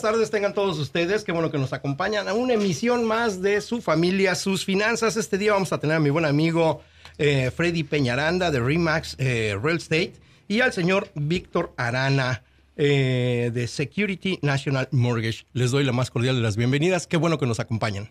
Buenas tardes tengan todos ustedes, qué bueno que nos acompañan a una emisión más de su familia, sus finanzas. Este día vamos a tener a mi buen amigo eh, Freddy Peñaranda de Remax eh, Real Estate y al señor Víctor Arana eh, de Security National Mortgage. Les doy la más cordial de las bienvenidas, qué bueno que nos acompañan.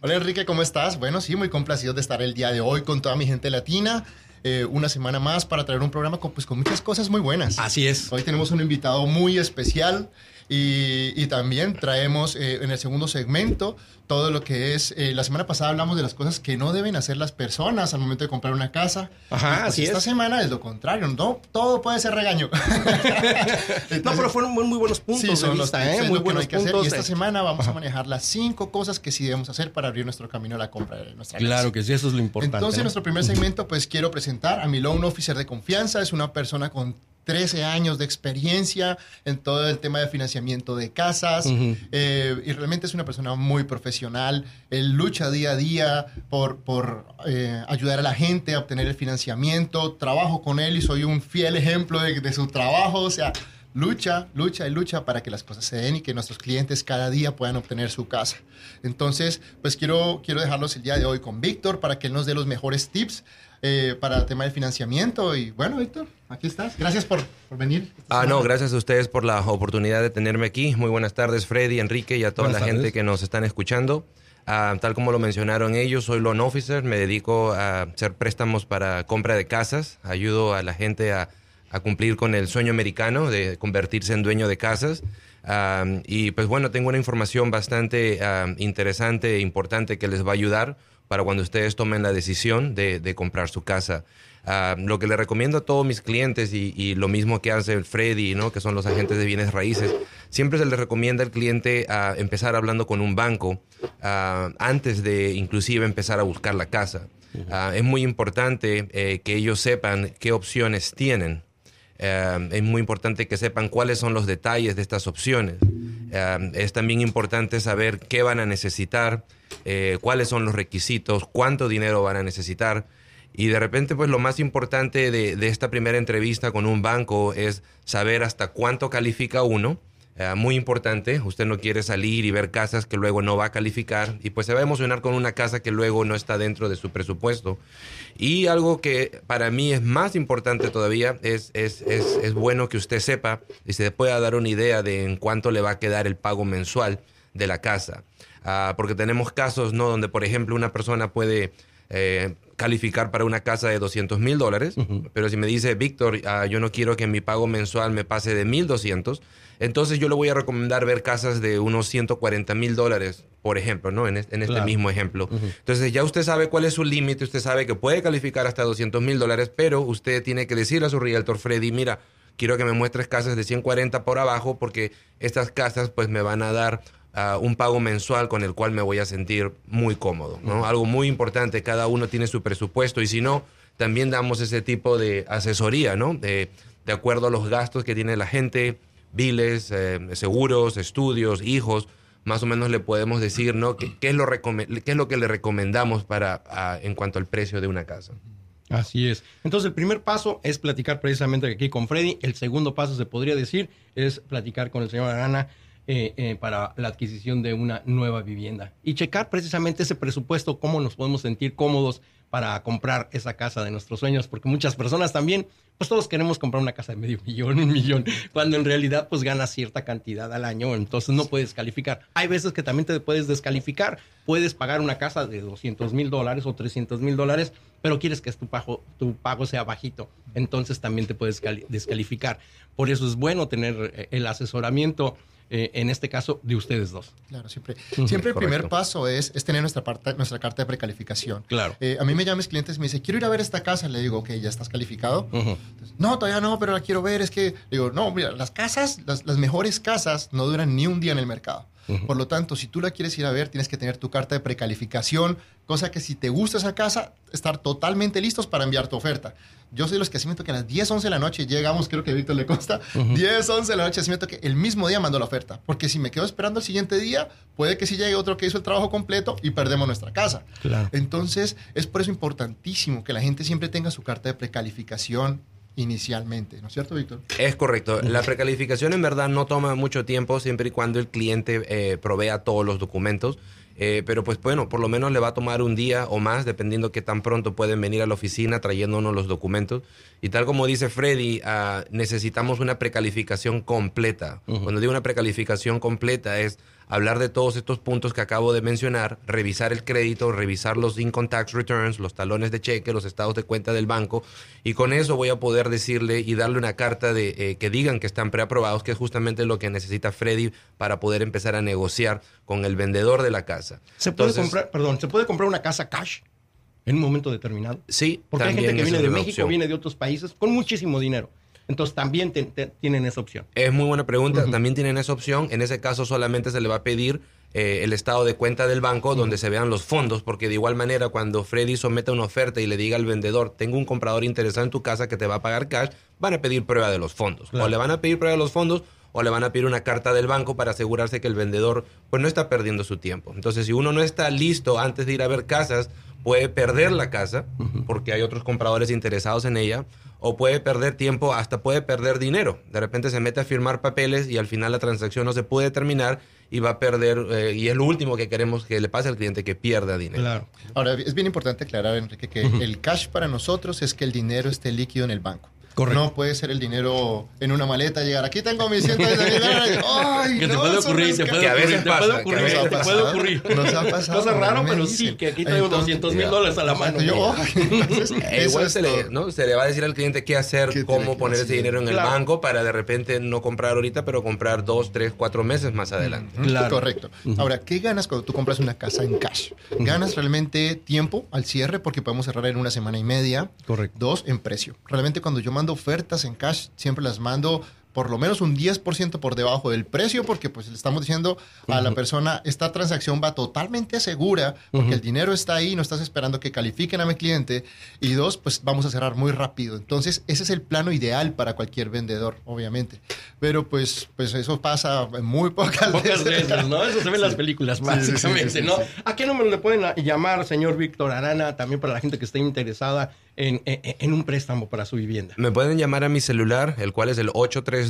Hola Enrique, ¿cómo estás? Bueno, sí, muy complacido de estar el día de hoy con toda mi gente latina. Eh, una semana más para traer un programa con, pues, con muchas cosas muy buenas. Así es. Hoy tenemos un invitado muy especial y, y también traemos eh, en el segundo segmento todo lo que es, eh, la semana pasada hablamos de las cosas que no deben hacer las personas al momento de comprar una casa. Ajá, pues, así esta es. semana es lo contrario, no todo puede ser regaño. no, pero fueron muy, muy buenos puntos Sí, de son los vista, ¿eh? Muy lo que no buenos hay que hacer. puntos. Y esta de- semana vamos Ajá. a manejar las cinco cosas que sí debemos hacer para abrir nuestro camino a la compra de nuestra casa. Claro que sí, eso es lo importante. Entonces, ¿no? nuestro primer segmento, pues quiero presentar a mi loan officer de confianza. Es una persona con 13 años de experiencia en todo el tema de financiamiento de casas eh, y realmente es una persona muy profesional. Él lucha día a día por, por eh, ayudar a la gente a obtener el financiamiento. Trabajo con él y soy un fiel ejemplo de, de su trabajo. O sea, lucha, lucha y lucha para que las cosas se den y que nuestros clientes cada día puedan obtener su casa. Entonces, pues quiero, quiero dejarlos el día de hoy con Víctor para que él nos dé los mejores tips eh, para el tema del financiamiento. Y bueno, Víctor, aquí estás. Gracias por, por venir. Ah, no, gracias a ustedes por la oportunidad de tenerme aquí. Muy buenas tardes, Freddy, Enrique y a toda Buenas la gente que nos están escuchando. Ah, tal como lo mencionaron ellos, soy loan officer, me dedico a hacer préstamos para compra de casas, ayudo a la gente a, a cumplir con el sueño americano de convertirse en dueño de casas. Ah, y pues bueno, tengo una información bastante interesante e importante que les va a ayudar para cuando ustedes tomen la decisión de, de comprar su casa. Ah, lo que le recomiendo a todos mis clientes y, y lo mismo que hace el Freddy, ¿no? que son los agentes de bienes raíces, siempre se les recomienda al cliente a empezar hablando con un banco ah, antes de inclusive empezar a buscar la casa. Es muy importante eh, que ellos sepan qué opciones tienen. Eh, es muy importante que sepan cuáles son los detalles de estas opciones. Eh, es también importante saber qué van a necesitar, eh, cuáles son los requisitos, cuánto dinero van a necesitar. Y de repente, pues lo más importante de, de esta primera entrevista con un banco es saber hasta cuánto califica uno. Eh, muy importante, usted no quiere salir y ver casas que luego no va a calificar y pues se va a emocionar con una casa que luego no está dentro de su presupuesto. Y algo que para mí es más importante todavía es, es, es, es bueno que usted sepa y se pueda dar una idea de en cuánto le va a quedar el pago mensual de la casa. Ah, porque tenemos casos, ¿no? Donde, por ejemplo, una persona puede eh, calificar para una casa de 200 mil dólares, pero si me dice, Víctor, ah, yo no quiero que mi pago mensual me pase de 1.200, entonces yo le voy a recomendar ver casas de unos 140 mil dólares, por ejemplo, ¿no? En, es- en este Claro. mismo ejemplo. Entonces ya usted sabe cuál es su límite, usted sabe que puede calificar hasta 200 mil dólares, pero usted tiene que decirle a su realtor Freddy, mira, quiero que me muestres casas de 140 por abajo porque estas casas pues me van a dar un pago mensual con el cual me voy a sentir muy cómodo, ¿no? Algo muy importante, cada uno tiene su presupuesto y si no, también damos ese tipo de asesoría, ¿no? De, de acuerdo a los gastos que tiene la gente, biles, eh, seguros, estudios, hijos, más o menos le podemos decir, ¿no? ¿Qué, qué es, lo qué es lo que le recomendamos para, en cuanto al precio de una casa? Así es. Entonces, el primer paso es platicar precisamente aquí con Freddy. El segundo paso, se podría decir, es platicar con el señor Arana eh, eh, para la adquisición de una nueva vivienda. Y checar precisamente ese presupuesto, cómo nos podemos sentir cómodos para comprar esa casa de nuestros sueños, porque muchas personas también, pues todos queremos comprar una casa de medio millón, un millón, cuando en realidad pues ganas cierta cantidad al año, entonces no puedes calificar. Hay veces que también te puedes descalificar, puedes pagar una casa de 200 mil dólares o 300 mil dólares, pero quieres que tu pago, tu pago sea bajito, entonces también te puedes cali- descalificar. Por eso es bueno tener eh, el asesoramiento, eh, en este caso, de ustedes dos. Claro, siempre. Siempre el primer paso es, es tener nuestra, parte, nuestra carta de precalificación. Claro. Eh, a mí me llaman mis clientes y me dicen, quiero ir a ver esta casa. Le digo, ok, ya estás calificado. Entonces, no, todavía no, pero la quiero ver. Es que, digo, no, mira, las casas, las, las mejores casas no duran ni un día en el mercado. Por lo tanto, si tú la quieres ir a ver, tienes que tener tu carta de precalificación, cosa que si te gusta esa casa, estar totalmente listos para enviar tu oferta. Yo soy de los que así me toque a las 10, 11 de la noche, llegamos, creo que a Víctor le consta, 10, 11 de la noche, así me toque, el mismo día mando la oferta. Porque si me quedo esperando el siguiente día, puede que si llegue otro que hizo el trabajo completo y perdemos nuestra casa. Claro. Entonces, es por eso importantísimo que la gente siempre tenga su carta de precalificación inicialmente, ¿no es cierto, Víctor? Es correcto. La precalificación en verdad no toma mucho tiempo siempre y cuando el cliente eh, provea todos los documentos. Eh, pero pues bueno, por lo menos le va a tomar un día o más, dependiendo qué tan pronto pueden venir a la oficina trayéndonos los documentos. Y tal como dice Freddy, ah, necesitamos una precalificación completa. Cuando digo una precalificación completa es hablar de todos estos puntos que acabo de mencionar, revisar el crédito, revisar los income tax returns, los talones de cheque, los estados de cuenta del banco, y con eso voy a poder decirle y darle una carta de eh, que digan que están preaprobados, que es justamente lo que necesita Freddy para poder empezar a negociar con el vendedor de la casa. ¿Se puede comprar, perdón, ¿se puede comprar una casa cash en un momento determinado? Sí, Porque hay gente que viene de México, opción. viene de otros países con muchísimo dinero. Entonces también te- te- tienen esa opción. Es muy buena pregunta. También tienen esa opción. En ese caso solamente se le va a pedir eh, el estado de cuenta del banco donde se vean los fondos, porque de igual manera cuando Freddy someta una oferta y le diga al vendedor, tengo un comprador interesado en tu casa que te va a pagar cash, van a pedir prueba de los fondos. Claro. O le van a pedir prueba de los fondos o le van a pedir una carta del banco para asegurarse que el vendedor pues no está perdiendo su tiempo. Entonces, si uno no está listo antes de ir a ver casas, puede perder la casa porque hay otros compradores interesados en ella o puede perder tiempo, hasta puede perder dinero. De repente se mete a firmar papeles y al final la transacción no se puede terminar y va a perder, eh, y es lo último que queremos que le pase al cliente, que pierda dinero. Claro. Ahora, es bien importante aclarar, Enrique, que el cash para nosotros es que el dinero esté líquido en el banco. Correcto. No puede ser el dinero en una maleta, llegar aquí tengo mis 110 mil dólares. ¡Ay, Que te no, puede ocurrir, te puede Que a veces ocurrir, te pasa, puede ocurrir, te puede pasado, ocurrir. Nos ha pasado. Cosa raro, pero sí, que aquí traigo Entonces, 200 mil dólares a la mano. Yo, ay, entonces, E eso igual se le. ¿no? se le va a decir al cliente qué hacer, ¿Qué cómo poner ese dinero en el Claro. banco para de repente no comprar ahorita, pero comprar dos, tres, cuatro meses más adelante. Claro. Correcto. Ahora, ¿qué ganas cuando tú compras una casa en cash? Ganas realmente tiempo al cierre porque podemos cerrar en una semana y media. Correcto. Dos, en precio. Realmente cuando yo mando ofertas en cash, siempre las mando por lo menos un 10% por debajo del precio porque pues le estamos diciendo a la persona, esta transacción va totalmente segura porque el dinero está ahí, no estás esperando que califiquen a mi cliente. Y dos, pues vamos a cerrar muy rápido. Entonces, ese es el plano ideal para cualquier vendedor, obviamente. Pero pues, pues eso pasa muy pocas, Pocas veces, ¿no? Eso se ve en las películas, Sí, sí, sí, básicamente, sí, sí, ¿no? ¿A qué número le pueden llamar, señor Víctor Arana, también para la gente que esté interesada en, en- en un préstamo para su vivienda? Me pueden llamar a mi celular, el cual es el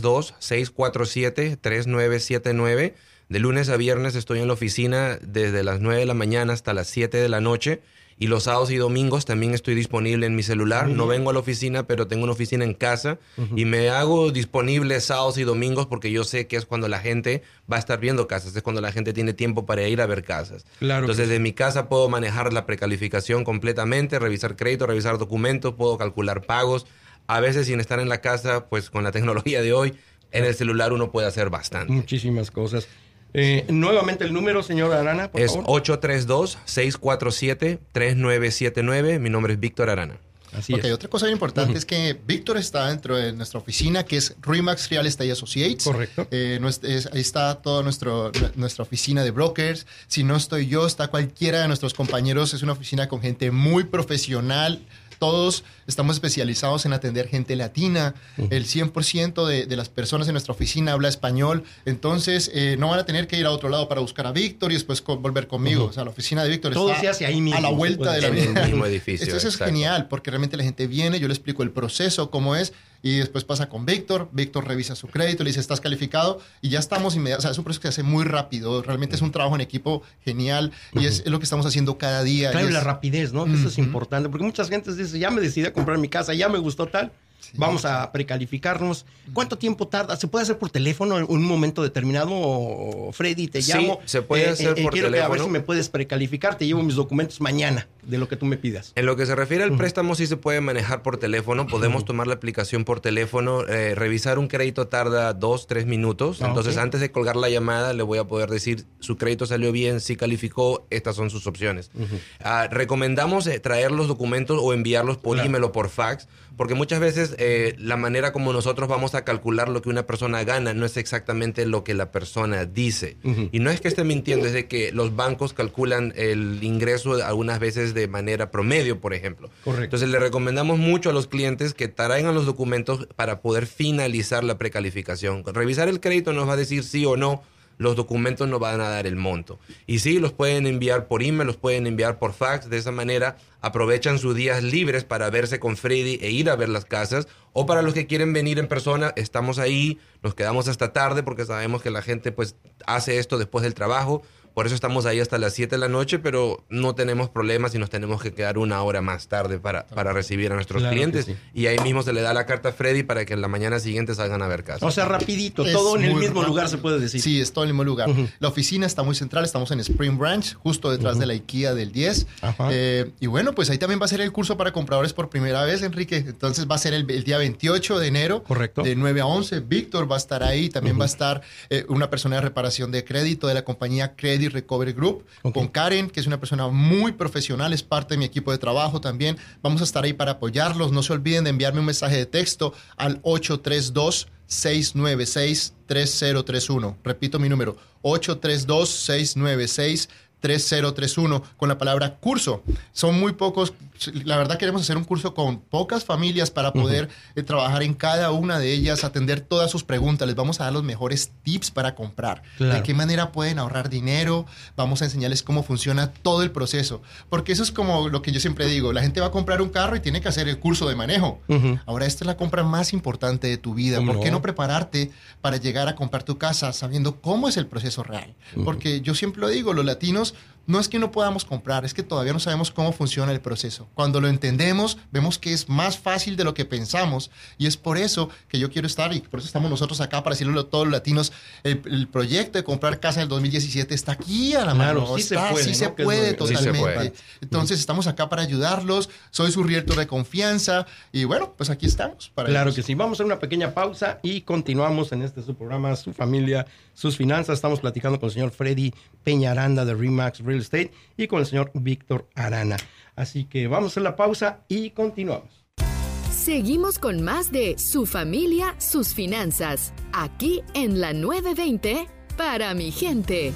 832-647-3979. De lunes a viernes estoy en la oficina desde las 9 de la mañana hasta las 7 de la noche. Y los sábados y domingos también estoy disponible en mi celular. No vengo a la oficina, pero tengo una oficina en casa. Y me hago disponible sábados y domingos porque yo sé que es cuando la gente va a estar viendo casas. Es cuando la gente tiene tiempo para ir a ver casas. Claro que Entonces, de mi casa puedo manejar la precalificación completamente, revisar crédito, revisar documentos, puedo calcular pagos. A veces sin estar en la casa, pues con la tecnología de hoy, en el celular uno puede hacer bastante. Muchísimas cosas. Eh, nuevamente el número, señor Arana, por Es favor. 832-647-3979. Mi nombre es Víctor Arana. Así Ok, es. otra cosa importante es que Víctor está dentro de nuestra oficina, que es Remax Real Estate Associates. Correcto. Eh, es- ahí está toda nuestra oficina de brokers. Si no estoy yo, está cualquiera de nuestros compañeros. Es una oficina con gente muy profesional. Todos estamos especializados en atender gente latina. El 100% de, de las personas en nuestra oficina habla español. Entonces, eh, no van a tener que ir a otro lado para buscar a Víctor y después volver conmigo. O sea, la oficina de Víctor Todo está se hace ahí mismo, a la vuelta de la vida. En el mismo edificio, Entonces, es exacto. genial porque realmente la gente viene, yo le explico el proceso, cómo es, y después pasa con Víctor. Víctor revisa su crédito, le dice, estás calificado, y ya estamos inmediatamente. O sea, es un proceso que se hace muy rápido. Realmente es un trabajo en equipo genial, y es, es lo que estamos haciendo cada día. Claro, y la rapidez, ¿no? Eso es importante, porque muchas gentes dicen, ya me decidí a comprar mi casa, ya me gustó tal, vamos a precalificarnos. ¿Cuánto tiempo tarda? ¿Se puede hacer por teléfono en un momento determinado? O, Freddy, te Sí, llamo. se puede hacer por quiero que a ver teléfono. si me puedes precalificar, te llevo mis documentos mañana de lo que tú me pidas. En lo que se refiere al préstamo, sí se puede manejar por teléfono. Podemos tomar la aplicación por teléfono. Eh, revisar un crédito tarda dos, tres minutos. Ah, Entonces, antes de colgar la llamada, le voy a poder decir, su crédito salió bien, sí calificó, estas son sus opciones. Ah, recomendamos eh, traer los documentos o enviarlos por Claro. email o por fax, porque muchas veces eh, la manera como nosotros vamos a calcular lo que una persona gana no es exactamente lo que la persona dice. Y no es que esté mintiendo, es de que los bancos calculan el ingreso algunas veces de manera promedio, por ejemplo. Correcto. Entonces le recomendamos mucho a los clientes que traigan los documentos para poder finalizar la precalificación. Revisar el crédito nos va a decir sí o no los documentos no van a dar el monto. Y sí, los pueden enviar por email, los pueden enviar por fax. De esa manera aprovechan sus días libres para verse con Freddy e ir a ver las casas. O para los que quieren venir en persona, estamos ahí, nos quedamos hasta tarde porque sabemos que la gente pues hace esto después del trabajo. Por eso estamos ahí hasta las 7 de la noche, pero no tenemos problemas y nos tenemos que quedar una hora más tarde para, para recibir a nuestros Claro clientes. sí. Y ahí mismo se le da la carta a Freddy para que en la mañana siguiente salgan a ver casa. O sea, rapidito, Es todo en el mismo rápido. lugar se puede decir. Sí, es todo en el mismo lugar. La oficina está muy central, estamos en Spring Branch, justo detrás de la IKEA del 10. Ajá. Eh, y bueno, pues ahí también va a ser el curso para compradores por primera vez, Enrique. Entonces va a ser el, el día 28 de enero. Correcto. De 9 a 11. Víctor va a estar ahí. También va a estar eh, una persona de reparación de crédito de la compañía Credit Recovery Group. Con Karen, que es una persona muy profesional, es parte de mi equipo de trabajo también. Vamos a estar ahí para apoyarlos. No se olviden de enviarme un mensaje de texto al 832 696 3031. Repito mi número, 832 696 3031 con la palabra curso. Son muy pocos, la verdad queremos hacer un curso con pocas familias para poder eh, trabajar en cada una de ellas, atender todas sus preguntas. Les vamos a dar los mejores tips para comprar. Claro. De qué manera pueden ahorrar dinero. Vamos a enseñarles cómo funciona todo el proceso. Porque eso es como lo que yo siempre digo. La gente va a comprar un carro y tiene que hacer el curso de manejo. Ahora, esta es la compra más importante de tu vida. ¿Cómo ¿Por qué no? no prepararte para llegar a comprar tu casa sabiendo cómo es el proceso real? Porque yo siempre lo digo, los latinos no es que no podamos comprar, es que todavía no sabemos cómo funciona el proceso. Cuando lo entendemos, vemos que es más fácil de lo que pensamos y es por eso que yo quiero estar y por eso estamos nosotros acá para decirle a todos los latinos, el, el proyecto de comprar casa del 2017 está aquí a la Claro, mano, sí se puede, sí ¿no? se puede lo- sí se totalmente. puede. Entonces estamos acá para ayudarlos, soy su realtor de confianza y bueno, pues aquí estamos. Para Claro ellos. que sí. Vamos a una pequeña pausa y continuamos en este su programa, su familia, sus finanzas. Estamos platicando con el señor Freddy Peñaranda de Remax Real Estate y con el señor Víctor Arana. Así que vamos a la pausa y continuamos. Seguimos con más de Su familia, sus finanzas, aquí en la 920 para mi gente.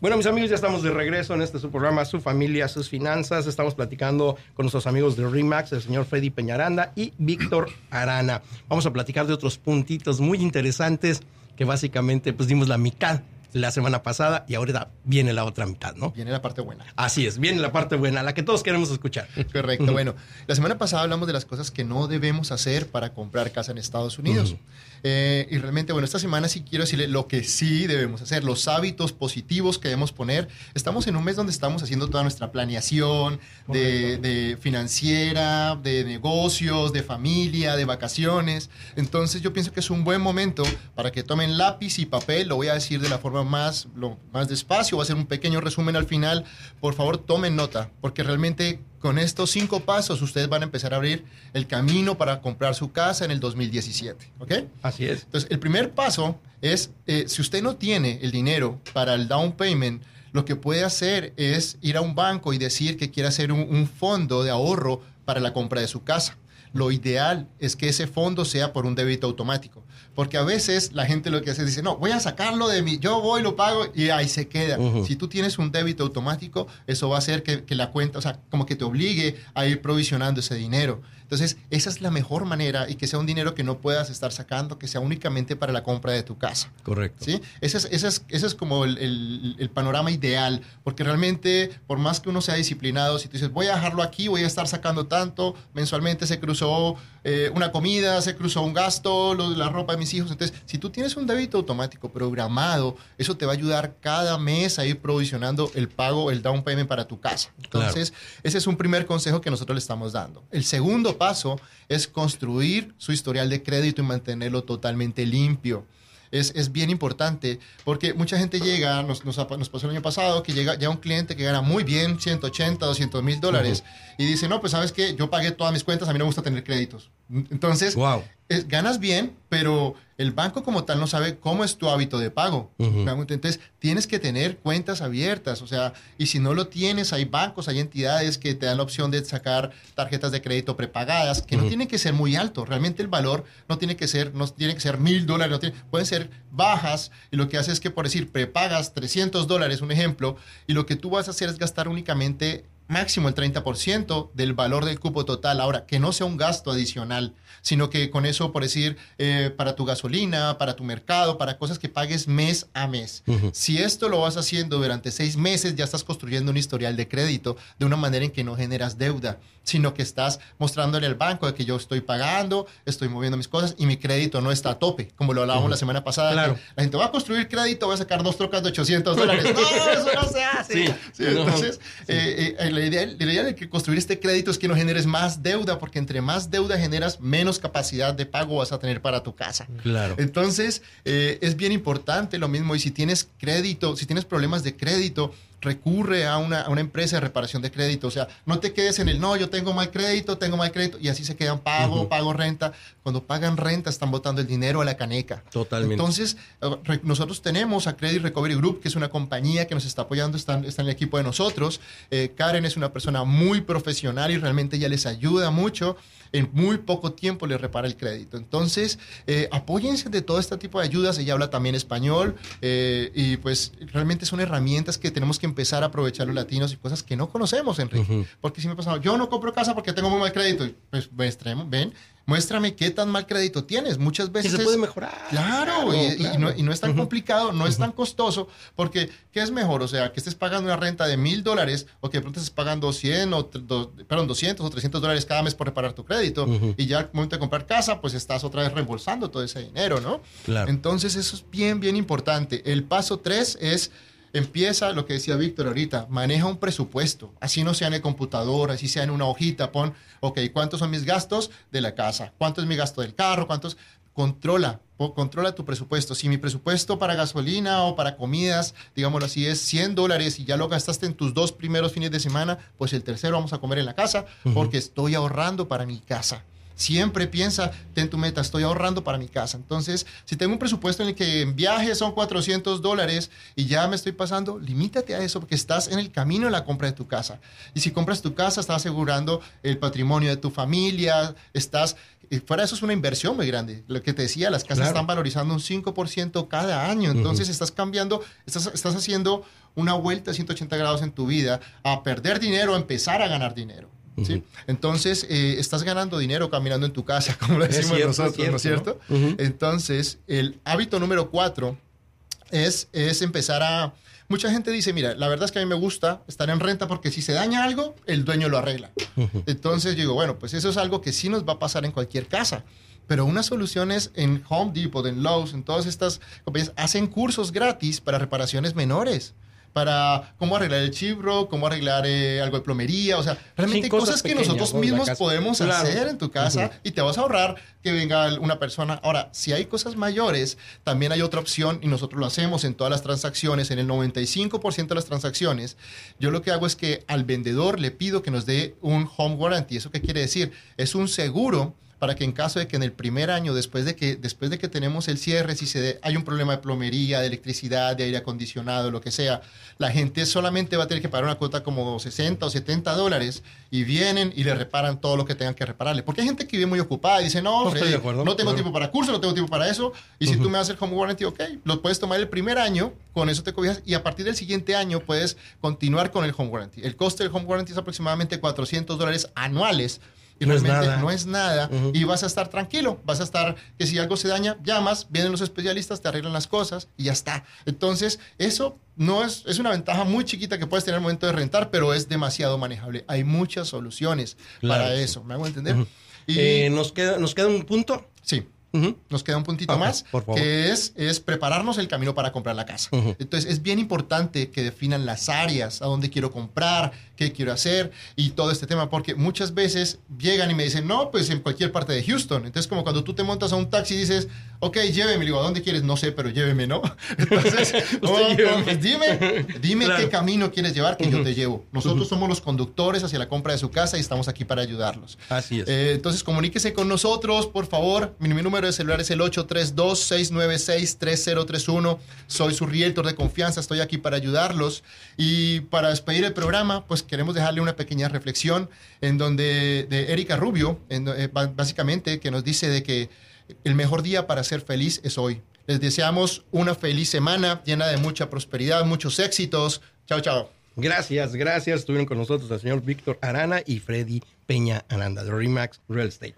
Bueno, mis amigos, ya estamos de regreso en este su programa, su familia, sus finanzas. Estamos platicando con nuestros amigos de Remax, el señor Freddy Peñaranda y Víctor Arana. Vamos a platicar de otros puntitos muy interesantes que básicamente pues dimos la mitad la semana pasada y ahora viene la otra mitad, ¿no? Viene la parte buena. Así es, viene la parte buena, la que todos queremos escuchar. Correcto. Bueno, la semana pasada hablamos de las cosas que no debemos hacer para comprar casa en Estados Unidos. Eh, y realmente, bueno, esta semana sí quiero decirle lo que sí debemos hacer, los hábitos positivos que debemos poner. Estamos en un mes donde estamos haciendo toda nuestra planeación de, de financiera, de negocios, de familia, de vacaciones. Entonces yo pienso que es un buen momento para que tomen lápiz y papel. Lo voy a decir de la forma más, lo, más despacio. Voy a hacer un pequeño resumen al final. Por favor, tomen nota, porque realmente con estos cinco pasos ustedes van a empezar a abrir el camino para comprar su casa en el 2017. ¿Ok? Así es. Entonces, el primer paso es, eh, si usted no tiene el dinero para el down payment, lo que puede hacer es ir a un banco y decir que quiere hacer un, un fondo de ahorro para la compra de su casa. Lo ideal es que ese fondo sea por un débito automático. Porque a veces la gente lo que hace es dice, no, voy a sacarlo de mí, yo voy, lo pago y ahí se queda. Ujú. Si tú tienes un débito automático, eso va a hacer que, que la cuenta, o sea, como que te obligue a ir provisionando ese dinero. Entonces, esa es la mejor manera y que sea un dinero que no puedas estar sacando, que sea únicamente para la compra de tu casa. Correcto. ¿Sí? Ese es, ese es, ese es como el, el- el panorama ideal, porque realmente, por más que uno sea disciplinado, si tú dices, voy a dejarlo aquí, voy a estar sacando tanto, mensualmente se cruzó eh, una comida, se cruzó un gasto, lo la ropa de mis hijos. Entonces, si tú tienes un débito automático programado, eso te va a ayudar cada mes a ir provisionando el pago, el down payment para tu casa. Claro. Entonces, ese es un primer consejo que nosotros le estamos dando. El segundo paso es construir su historial de crédito y mantenerlo totalmente limpio. Es, es bien importante porque mucha gente llega, nos, nos, pasó el año pasado, que llega ya un cliente que gana muy bien, 180, 200 mil dólares, y dice, no, pues sabes que yo pagué todas mis cuentas, a mí no me gusta tener créditos. Entonces, Wow. ganas bien, pero el banco como tal no sabe cómo es tu hábito de pago. Entonces, tienes que tener cuentas abiertas, o sea, y si no lo tienes, hay bancos, hay entidades que te dan la opción de sacar tarjetas de crédito prepagadas, que no tienen que ser muy altos. Realmente el valor no tiene que ser, no tiene que ser mil dólares, pueden ser bajas, y lo que hace es que, por decir, prepagas 300 dólares, un ejemplo, y lo que tú vas a hacer es gastar únicamente máximo el 30% del valor del cupo total. Ahora, que no sea un gasto adicional, sino que con eso, por decir, eh, para tu gasolina, para tu mercado, para cosas que pagues mes a mes. Si esto lo vas haciendo durante seis meses, ya estás construyendo un historial de crédito de una manera en que no generas deuda, sino que estás mostrándole al banco de que yo estoy pagando, estoy moviendo mis cosas y mi crédito no está a tope, como lo hablábamos la semana pasada. Claro. La gente va a construir crédito, va a sacar dos trocas de 800 dólares. no, eso no se hace. Sí, entonces, eh, eh, la idea, la idea de que construir este crédito es que no generes más deuda, porque entre más deuda generas, menos capacidad de pago vas a tener para tu casa. Claro. Entonces, eh, es bien importante lo mismo. Y si tienes crédito, si tienes problemas de crédito, recurre a una, empresa de reparación de crédito. O sea, no te quedes en el, no, yo tengo mal crédito, tengo mal crédito, y así se quedan pago, pago renta. Cuando pagan renta están botando el dinero a la caneca. Totalmente. Entonces, eh, nosotros tenemos a Credit Recovery Group, que es una compañía que nos está apoyando, está, está en el equipo de nosotros. Eh, Karen es una persona muy profesional y realmente ya les ayuda mucho en muy poco tiempo le repara el crédito. Entonces, eh, apóyense de todo este tipo de ayudas. Ella habla también español eh, y pues realmente son herramientas que tenemos que empezar a aprovechar los latinos y cosas que no conocemos, Enrique. Porque si me ha pasado, yo no compro casa porque tengo muy mal crédito. Pues, ven, muéstrame qué tan mal crédito tienes. Muchas veces. se puede mejorar. Claro, y, no, es tan complicado, no es tan costoso, porque ¿qué es mejor? O sea, que estés pagando una renta de mil dólares o que de pronto estés pagando 100 o, perdón, 200 o 300 dólares cada mes por reparar tu crédito y ya al momento de comprar casa, pues estás otra vez reembolsando todo ese dinero, ¿no? Claro. Entonces, eso es bien, bien importante. El paso tres es empieza lo que decía Víctor ahorita, maneja un presupuesto, así no sea en el computador, así sea en una hojita, pon, ok, ¿cuántos son mis gastos de la casa? ¿Cuánto es mi gasto del carro? ¿Cuántos? Controla, controla tu presupuesto. Si mi presupuesto para gasolina o para comidas, digámoslo así, es 100 dólares y ya lo gastaste en tus dos primeros fines de semana, pues el tercero vamos a comer en la casa porque estoy ahorrando para mi casa. Siempre piensa, ten tu meta, estoy ahorrando para mi casa. Entonces, si tengo un presupuesto en el que en viaje son 400 dólares y ya me estoy pasando, limítate a eso porque estás en el camino de la compra de tu casa. Y si compras tu casa, estás asegurando el patrimonio de tu familia, estás... Fuera de eso es una inversión muy grande. Lo que te decía, las casas están valorizando un 5% cada año. Entonces estás cambiando, estás, estás haciendo una vuelta a 180 grados en tu vida a perder dinero, a empezar a ganar dinero. Entonces, eh, estás ganando dinero caminando en tu casa, como lo decimos nosotros, ¿no es cierto? Entonces, el hábito número cuatro es, es empezar a... Mucha gente dice, mira, la verdad es que a mí me gusta estar en renta porque si se daña algo, el dueño lo arregla. Entonces digo, bueno, pues eso es algo que sí nos va a pasar en cualquier casa. Pero unas soluciones en Home Depot, en Lowe's, en todas estas compañías, hacen cursos gratis para reparaciones menores para cómo arreglar el chibro, cómo arreglar eh, algo de plomería, o sea, realmente cosas, que nosotros mismos podemos hacer en tu casa y te vas a ahorrar que venga una persona. Ahora, si hay cosas mayores, también hay otra opción y nosotros lo hacemos en todas las transacciones, en el 95% de las transacciones. Yo lo que hago es que al vendedor le pido que nos dé un home warranty. ¿Eso qué quiere decir? Es un seguro para que en caso de que en el primer año, después de que, después de que tenemos el cierre, si se hay un problema de plomería, de electricidad, de aire acondicionado, lo que sea, la gente solamente va a tener que pagar una cuota como 60 o 70 dólares y vienen y le reparan todo lo que tengan que repararle. Porque hay gente que vive muy ocupada y dice, no, no, tengo tiempo para curso, no tengo tiempo para eso. Y si tú me el home warranty, ok, lo puedes tomar el primer año, con eso te cobijas y a partir del siguiente año puedes continuar con el home warranty. El coste del home warranty es aproximadamente 400 dólares anuales y no realmente es nada. no es nada y vas a estar tranquilo, vas a estar que si algo se daña, llamas, vienen los especialistas, te arreglan las cosas y ya está. Entonces, eso no es, es una ventaja muy chiquita que puedes tener al momento de rentar, pero es demasiado manejable. Hay muchas soluciones para eso, ¿me hago entender? y, eh, ¿nos, queda, ¿Nos queda un punto? Sí. Nos queda un puntito más, que es, es prepararnos el camino para comprar la casa. Entonces, es bien importante que definan las áreas, a dónde quiero comprar, qué quiero hacer y todo este tema, porque muchas veces llegan y me dicen, no, pues en cualquier parte de Houston. Entonces, como cuando tú te montas a un taxi y dices, ok, lléveme, digo, ¿a dónde quieres? No sé, pero lléveme, ¿no? Entonces, oh, pues dime, dime qué camino quieres llevar que yo te llevo. Nosotros somos los conductores hacia la compra de su casa y estamos aquí para ayudarlos. Así es. Eh, entonces, comuníquese con nosotros, por favor. Mi, número de celular es el 832-696-3031. Soy su realtor de confianza, estoy aquí para ayudarlos. Y para despedir el programa, pues queremos dejarle una pequeña reflexión en donde de Erika Rubio, eh, básicamente, que nos dice de que el mejor día para ser feliz es hoy. Les deseamos una feliz semana llena de mucha prosperidad, muchos éxitos. Chao, chao. Gracias, gracias. Estuvieron con nosotros el señor Víctor Arana y Freddy Peña Aranda de Remax Real Estate.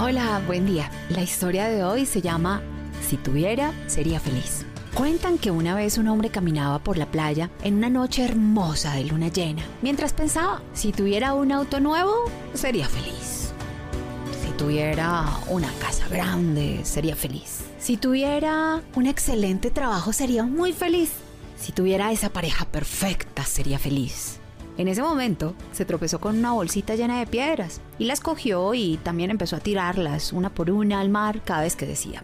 Hola, buen día. La historia de hoy se llama Si tuviera, sería feliz. Cuentan que una vez un hombre caminaba por la playa en una noche hermosa de luna llena, mientras pensaba, si tuviera un auto nuevo, sería feliz. Si tuviera una casa grande, sería feliz. Si tuviera un excelente trabajo, sería muy feliz. Si tuviera esa pareja perfecta, sería feliz. En ese momento se tropezó con una bolsita llena de piedras y las cogió y también empezó a tirarlas una por una al mar cada vez que decía,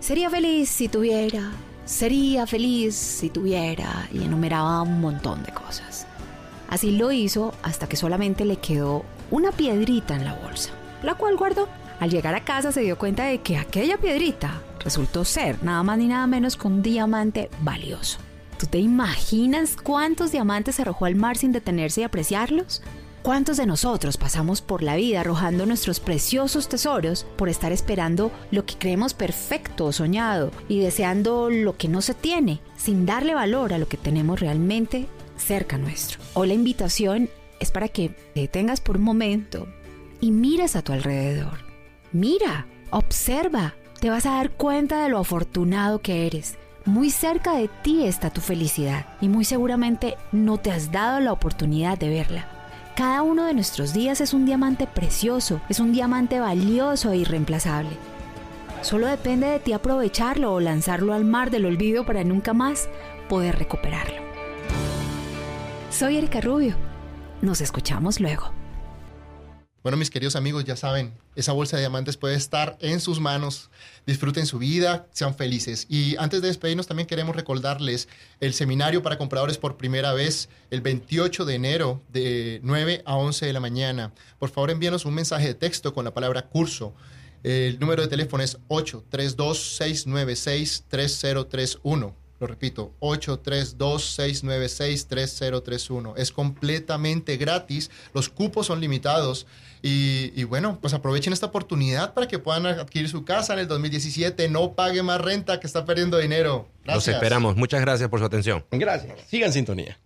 sería feliz si tuviera, sería feliz si tuviera y enumeraba un montón de cosas. Así lo hizo hasta que solamente le quedó una piedrita en la bolsa, la cual guardó. Al llegar a casa se dio cuenta de que aquella piedrita resultó ser nada más ni nada menos que un diamante valioso. ¿Tú te imaginas cuántos diamantes arrojó al mar sin detenerse y apreciarlos? ¿Cuántos de nosotros pasamos por la vida arrojando nuestros preciosos tesoros por estar esperando lo que creemos perfecto o soñado y deseando lo que no se tiene, sin darle valor a lo que tenemos realmente cerca nuestro? O la invitación es para que te detengas por un momento y mires a tu alrededor. Mira, observa, te vas a dar cuenta de lo afortunado que eres. Muy cerca de ti está tu felicidad y muy seguramente no te has dado la oportunidad de verla. Cada uno de nuestros días es un diamante precioso, es un diamante valioso e irreemplazable. Solo depende de ti aprovecharlo o lanzarlo al mar del olvido para nunca más poder recuperarlo. Soy Erika Rubio. Nos escuchamos luego. Bueno, mis queridos amigos, ya saben, esa bolsa de diamantes puede estar en sus manos. Disfruten su vida, sean felices. Y antes de despedirnos, también queremos recordarles el seminario para compradores por primera vez el 28 de enero de 9 a 11 de la mañana. Por favor, envíenos un mensaje de texto con la palabra curso. El número de teléfono es 832-696-3031. Lo repito, 832-696-3031. Es completamente gratis. Los cupos son limitados. Y, bueno, pues aprovechen esta oportunidad para que puedan adquirir su casa en el 2017. No pague más renta que está perdiendo dinero. Gracias. Los esperamos. Muchas gracias por su atención. Gracias. Sigan sintonía.